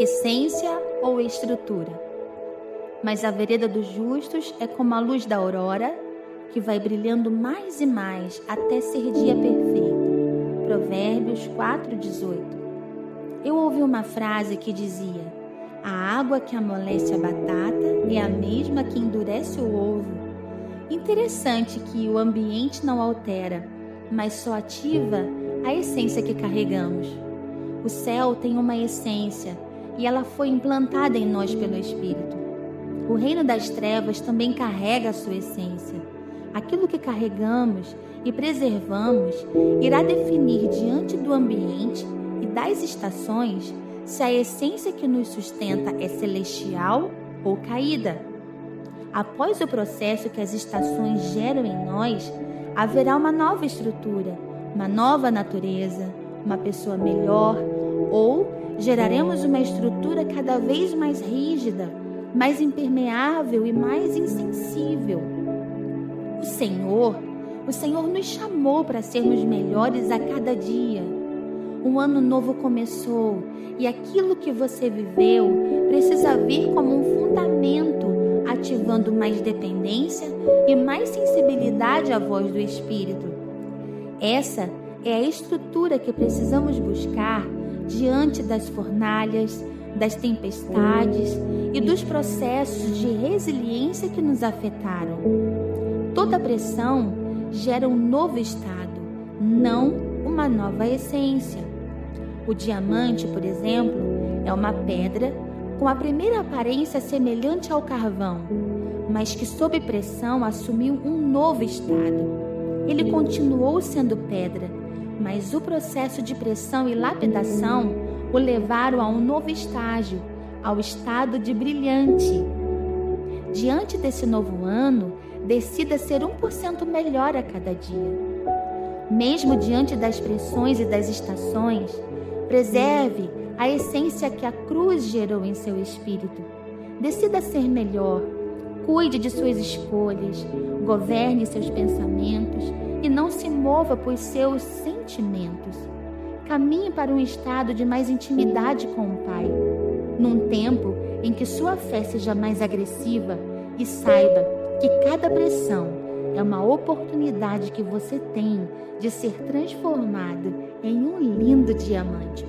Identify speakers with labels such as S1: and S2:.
S1: essência ou estrutura. Mas a vereda dos justos é como a luz da aurora, que vai brilhando mais e mais até ser dia perfeito. Provérbios 4:18. Eu ouvi uma frase que dizia: A água que amolece a batata é a mesma que endurece o ovo. Interessante que o ambiente não altera, mas só ativa a essência que carregamos. O céu tem uma essência e ela foi implantada em nós pelo Espírito. O reino das trevas também carrega a sua essência. Aquilo que carregamos e preservamos irá definir diante do ambiente e das estações se a essência que nos sustenta é celestial ou caída. Após o processo que as estações geram em nós, haverá uma nova estrutura, uma nova natureza, uma pessoa melhor ou geraremos uma estrutura cada vez mais rígida, mais impermeável e mais insensível. O Senhor, o Senhor nos chamou para sermos melhores a cada dia. Um ano novo começou e aquilo que você viveu precisa vir como um fundamento, ativando mais dependência e mais sensibilidade à voz do Espírito. Essa é a estrutura que precisamos buscar diante das fornalhas, das tempestades e dos processos de resiliência que nos afetaram. Toda pressão gera um novo estado, não uma nova essência. O diamante, por exemplo, é uma pedra com a primeira aparência semelhante ao carvão, mas que sob pressão assumiu um novo estado. Ele continuou sendo pedra, mas o processo de pressão e lapidação o levaram a um novo estágio, ao estado de brilhante. Diante desse novo ano, decida ser 1% melhor a cada dia. Mesmo diante das pressões e das estações, preserve a essência que a cruz gerou em seu espírito. Decida ser melhor, cuide de suas escolhas, governe seus pensamentos e não se mova por seus sentimentos. Caminhe para um estado de mais intimidade com o Pai, num tempo em que sua fé seja mais agressiva e saiba que cada pressão é uma oportunidade que você tem de ser transformado em um lindo diamante.